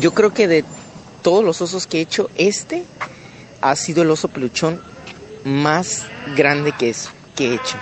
Yo creo que de todos los osos que he hecho, este ha sido el oso peluchón más grande que, es, que he hecho.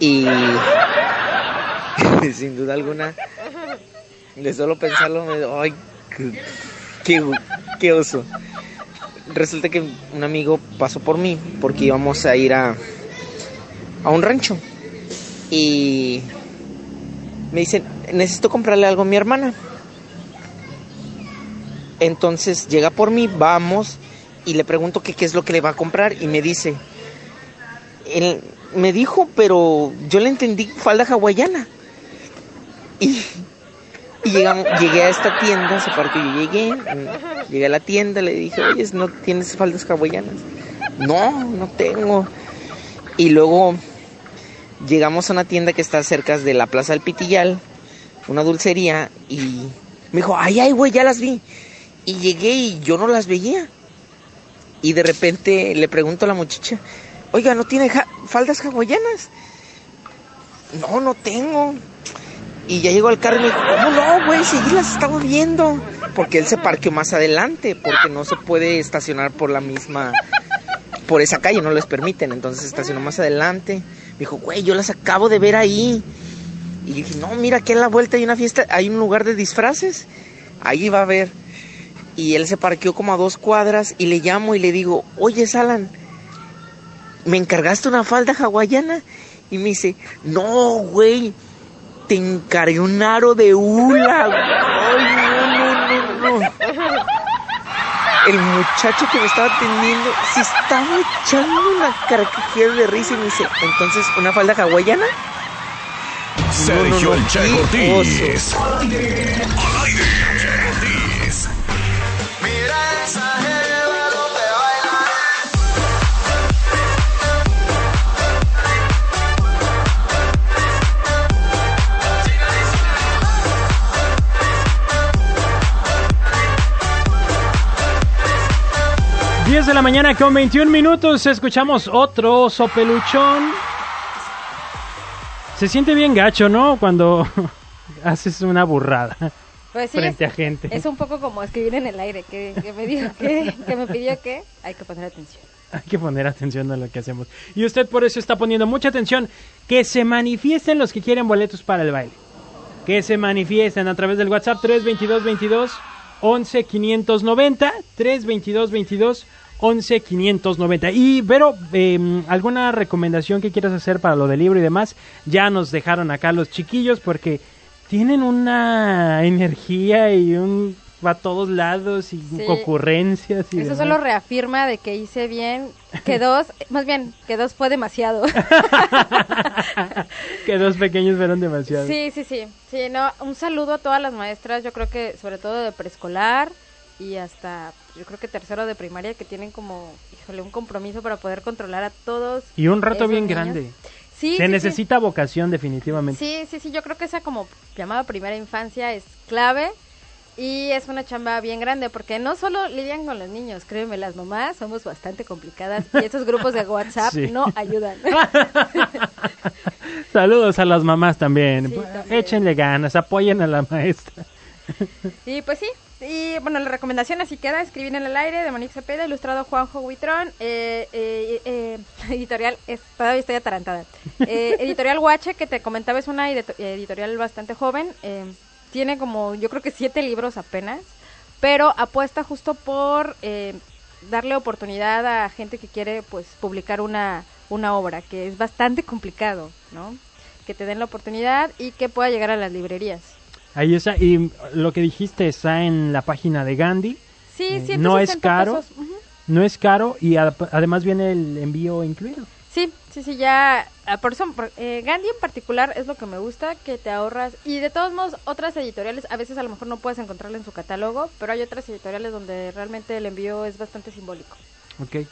Y sin duda alguna, de solo pensarlo, me ay, qué, qué oso. Resulta que un amigo pasó por mí porque íbamos a ir a, a un rancho. Y me dicen, necesito comprarle algo a mi hermana. Entonces llega por mí, vamos y le pregunto qué es lo que le va a comprar y me dice, él me dijo, pero yo le entendí falda hawaiana. Y, llegué a esta tienda, se que yo llegué, llegué a la tienda, le dije, oye, ¿no tienes faldas hawaianas? No, no tengo. Y luego llegamos a una tienda que está cerca de la Plaza del Pitillal, una dulcería, y me dijo, ay, ay, güey, ya las vi. Y llegué y yo no las veía. Y de repente le pregunto a la muchacha, oiga, ¿no tiene faldas hawaianas? No, no tengo. Y ya llegó al carro y me dijo, ¿cómo no, güey? Si las estaba viendo. Porque él se parqueó más adelante, porque no se puede estacionar por la misma, por esa calle, no les permiten. Entonces estacionó más adelante. Me dijo, güey, yo las acabo de ver ahí. Y dije, no, mira, aquí en la vuelta hay una fiesta, hay un lugar de disfraces. Ahí va a haber. Y él se parqueó como a dos cuadras y le llamo y le digo, oye, Salan, ¿me encargaste una falda hawaiana? Y me dice, no, güey, te encargué un aro de hula. Ay, no, no, no, no. El muchacho que me estaba atendiendo se estaba echando una carcajada de risa y me dice, entonces, ¿una falda hawaiana? Sergio no, Ortiz. 10 de la mañana con 21 minutos escuchamos otro sopeluchón. Se siente bien gacho, ¿no? Cuando haces una burrada pues frente a gente. Es un poco como escribir en el aire, que, me dijo que, que me pidió que hay que poner atención. Hay que poner atención a lo que hacemos. Y usted por eso está poniendo mucha atención. Que se manifiesten los que quieren boletos para el baile. Que se manifiesten a través del WhatsApp 322 22 11 590 322 22 11 590. Y, pero, em, ¿alguna recomendación que quieras hacer para lo del libro y demás? Ya nos dejaron acá los chiquillos porque tienen una energía y un va a todos lados y ocurrencias y eso solo reafirma de que hice bien que dos más bien que dos fue demasiado. Que dos pequeños fueron demasiado sí sí sí. Sí no un saludo a todas las maestras yo creo que sobre todo de preescolar y hasta yo creo que tercero de primaria que tienen como, híjole, un compromiso para poder controlar a todos. Y un rato bien grande. Sí, Se necesita vocación definitivamente. Sí, sí, sí, yo creo que esa como llamada primera infancia es clave y es una chamba bien grande porque no solo lidian con los niños, créeme, las mamás somos bastante complicadas y esos grupos de WhatsApp no ayudan. Saludos a las mamás también. Échenle ganas, apoyen a la maestra. Y pues sí, y bueno, la recomendación así queda, escribir en el aire de Monique Cepeda, ilustrado Juanjo Huitrón, eh, eh, eh, editorial, todavía estoy atarantada, editorial Huache, que te comentaba, es una editorial bastante joven, tiene como, yo creo que siete libros apenas, pero apuesta justo por darle oportunidad a gente que quiere pues publicar una, una obra, que es bastante complicado, ¿no? Que te den la oportunidad y que pueda llegar a las librerías. Ahí está, y lo que dijiste está en la página de Gandhi. Sí, sí, no es caro. No es caro y además viene el envío incluido. Sí, sí, sí, ya. Ah, por eso, eh, Gandhi en particular es lo que me gusta, que te ahorras. Y de todos modos, otras editoriales, a veces a lo mejor no puedes encontrarlo en su catálogo, pero hay otras editoriales donde realmente el envío es bastante simbólico. Ok.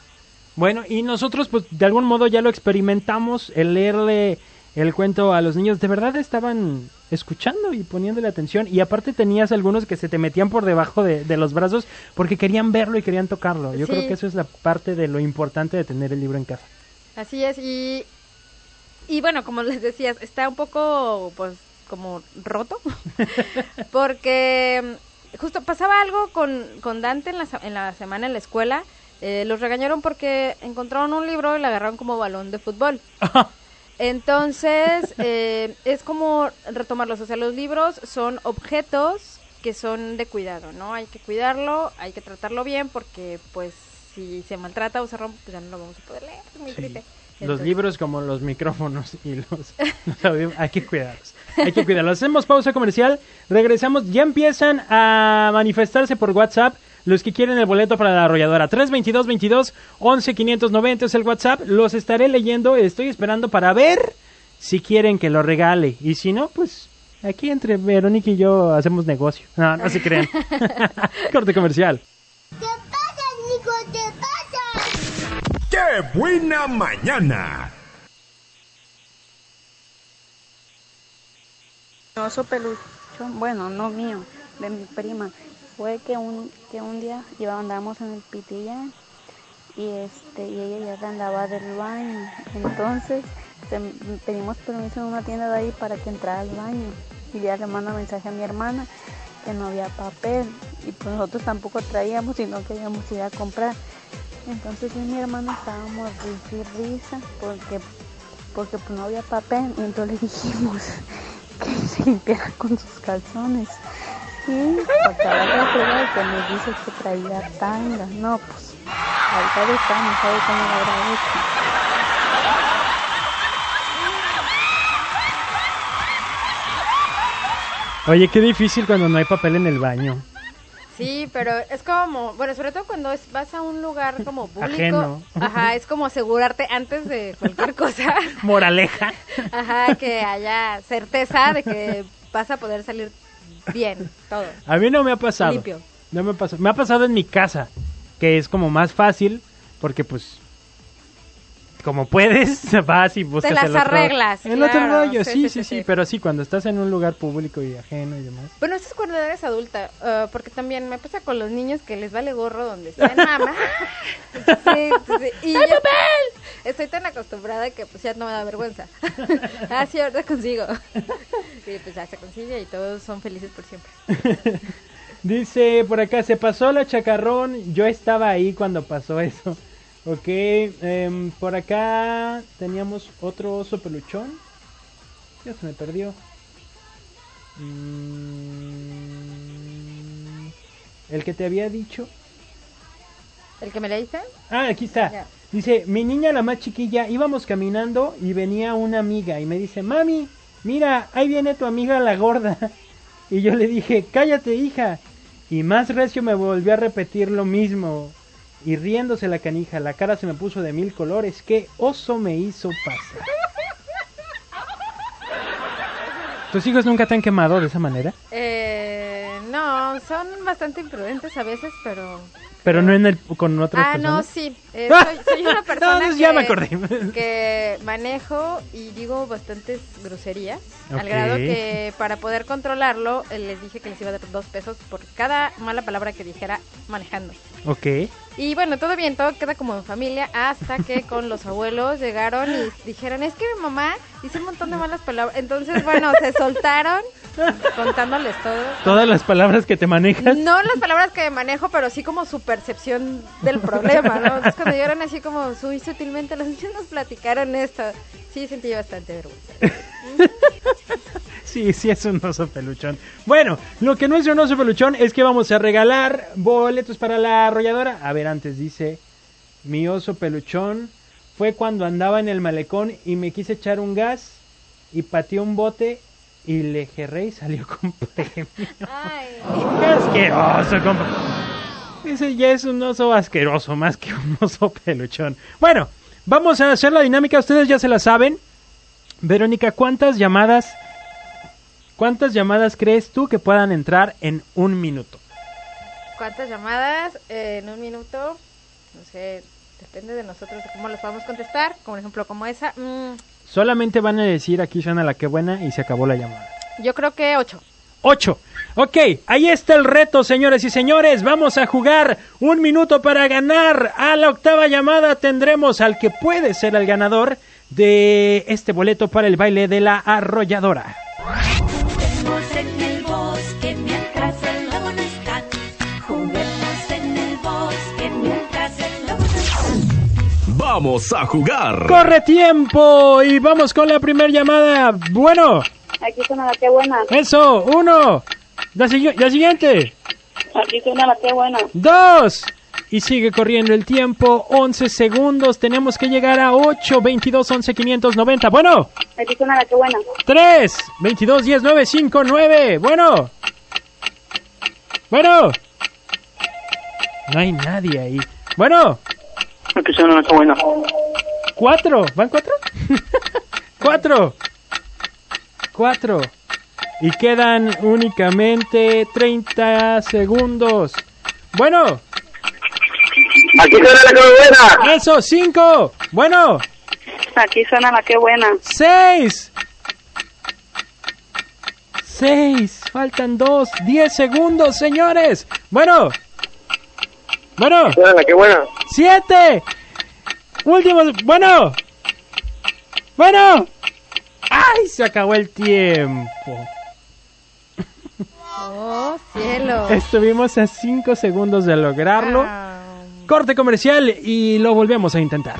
Bueno, y nosotros, pues de algún modo ya lo experimentamos, el leerle el cuento a los niños. De verdad estaban escuchando y poniéndole atención. Y aparte tenías algunos que se te metían por debajo de, los brazos porque querían verlo y querían tocarlo. Yo creo que eso es la parte de lo importante de tener el libro en casa. Así es, y, y bueno, como les decías, está un poco, pues, como roto, porque justo pasaba algo con, con Dante en la, en la semana en la escuela. Eh, los regañaron porque encontraron un libro y le agarraron como balón de fútbol. Entonces, eh, es como retomarlos. O sea, los libros son objetos que son de cuidado, ¿no? Hay que cuidarlo, hay que tratarlo bien porque, pues, si se maltrata o se rompe, pues ya no lo vamos a poder leer. Es muy Sí. triste. Los libros como los micrófonos y los, los hay que cuidarlos. Hay que cuidarlos. Hacemos pausa comercial, regresamos, ya empiezan a manifestarse por WhatsApp los que quieren el boleto para la arrolladora. 322 22 11 590 es el WhatsApp. Los estaré leyendo, estoy esperando para ver si quieren que lo regale y si no, pues aquí entre Verónica y yo hacemos negocio. No, no se crean. Corte comercial. ¿Qué pasa, Nico? ¿Qué pasa? ¡Qué buena mañana! Oso peluchón, bueno, no mío, de mi prima, fue que un, que un día iba, andábamos en el pitilla y este y ella ya andaba del baño. Entonces te- pedimos permiso en una tienda de ahí para que entrara al baño. Y ya le manda mensaje a mi hermana que no había papel y pues nosotros tampoco traíamos y no queríamos ir a comprar. Entonces yo y mi hermana estábamos risa y risa porque porque pues no había papel y entonces le dijimos que se limpiara con sus calzones y acaba de fregar que nos dice que traía tanga no pues ahorita está no sabe cómo lo habrá hecho Oye, qué difícil cuando no hay papel en el baño. Sí, pero es como, bueno, sobre todo cuando es- vas a un lugar como público. Ajeno. Ajá, es como asegurarte antes de cualquier cosa. Moraleja. Ajá, que haya certeza de que vas a poder salir bien, todo. A mí no me ha pasado. Limpio. No me ha pasado. Me ha pasado en mi casa, que es como más fácil, porque pues como puedes, vas y buscas las el otro, arreglas, el otro rollo, Sí, sí, sí, sí, sí, sí, sí. pero sí, cuando estás en un lugar público y ajeno y demás. Bueno, eso es cuando eres adulta, ah, porque también me pasa con los niños que les vale gorro donde están, mamá. Sí, sí, sí. Y yo estoy tan acostumbrada que pues ya no me da vergüenza. ah, sí, ahorita consigo. Y pues ya se consigue y todos son felices por siempre. Dice por acá, se pasó la chacarrón, yo estaba ahí cuando pasó eso. Ok, em, por acá teníamos otro oso peluchón. Ya se me perdió. Mm, el que te había dicho. ¿El que me leíste? Ah, aquí está. Dice, mi niña la más chiquilla, íbamos caminando y venía una amiga y me dice, mami, mira, ahí viene tu amiga la gorda. Y yo le dije, cállate hija. Y más recio me volvió a repetir lo mismo. Y riéndose la canija, la cara se me puso de mil colores. ¿Qué oso me hizo pasar? ¿Tus hijos nunca te han quemado de esa manera? Eh, no, son bastante imprudentes a veces, pero... Pero no en el, con otras Ah, no, personas. sí. eh, soy, soy una No, persona no, que, ya me acordé. que manejo y digo bastantes groserías. Al grado que para poder controlarlo, eh, les dije que les iba a dar dos pesos por cada mala palabra que dijera manejando. Ok. Y bueno, todo bien, todo queda como en familia hasta que con los abuelos llegaron y dijeron, es que mi mamá dice un montón de malas palabras. Entonces, bueno, se soltaron contándoles todo. Todas las palabras que te manejas. No las palabras que manejo, pero sí como su percepción del problema, ¿no? Entonces cuando llegaron así como muy sutilmente, los niños nos platicaron esto. Sí, sentí bastante vergüenza. Sí, sí es un oso peluchón. Bueno, lo que no es un oso peluchón es que vamos a regalar boletos para la arrolladora. A ver, antes dice, mi oso peluchón fue cuando andaba en el malecón y me quise echar un gas y pateé un bote y le gerré y salió con premio. Ay. ¡Qué asqueroso, compa! Ese ya es un oso asqueroso más que un oso peluchón. Bueno, vamos a hacer la dinámica, ustedes ya se la saben. Verónica, ¿cuántas llamadas cuántas llamadas crees tú que puedan entrar en un minuto? ¿Cuántas llamadas eh, en un minuto? No sé, depende de nosotros de cómo las podamos contestar. Como ejemplo, como esa. mm, Solamente van a decir aquí suena la que buena y se acabó la llamada. yo creo que ocho. 8. Ok, ahí está el reto, señores y señores. Vamos a jugar un minuto para ganar. A la octava llamada tendremos al que puede ser el ganador de este boleto para el baile de la arrolladora. Juguemos en el bosque mientras el lobo no está. Juguemos en el bosque mientras el lobo no está. Vamos a jugar. Corre tiempo y vamos con la primera llamada. Bueno. Aquí suena la que buena. Eso, uno. La, la siguiente. Aquí suena la que buena. Dos. Y sigue corriendo el tiempo, 11 segundos. Tenemos que llegar a 8, 22, 11, 590. Bueno, la que buena. 3, 22, 10, 9, 5, 9. Bueno. Bueno. No hay nadie ahí. Bueno. La que buena. Cuatro. ¿Van cuatro? cuatro. Cuatro. Y quedan únicamente 30 segundos. Bueno. Aquí suena la que buena. Eso, cinco. Bueno. Aquí suena la que buena. Seis. Seis. Faltan dos. Diez segundos, señores. Bueno. Bueno. Suena la que buena. Siete. Último. Bueno. Bueno. ¡Ay! Se acabó el tiempo. Oh, cielo. Estuvimos a cinco segundos de lograrlo. Ah. Corte comercial y lo volvemos a intentar.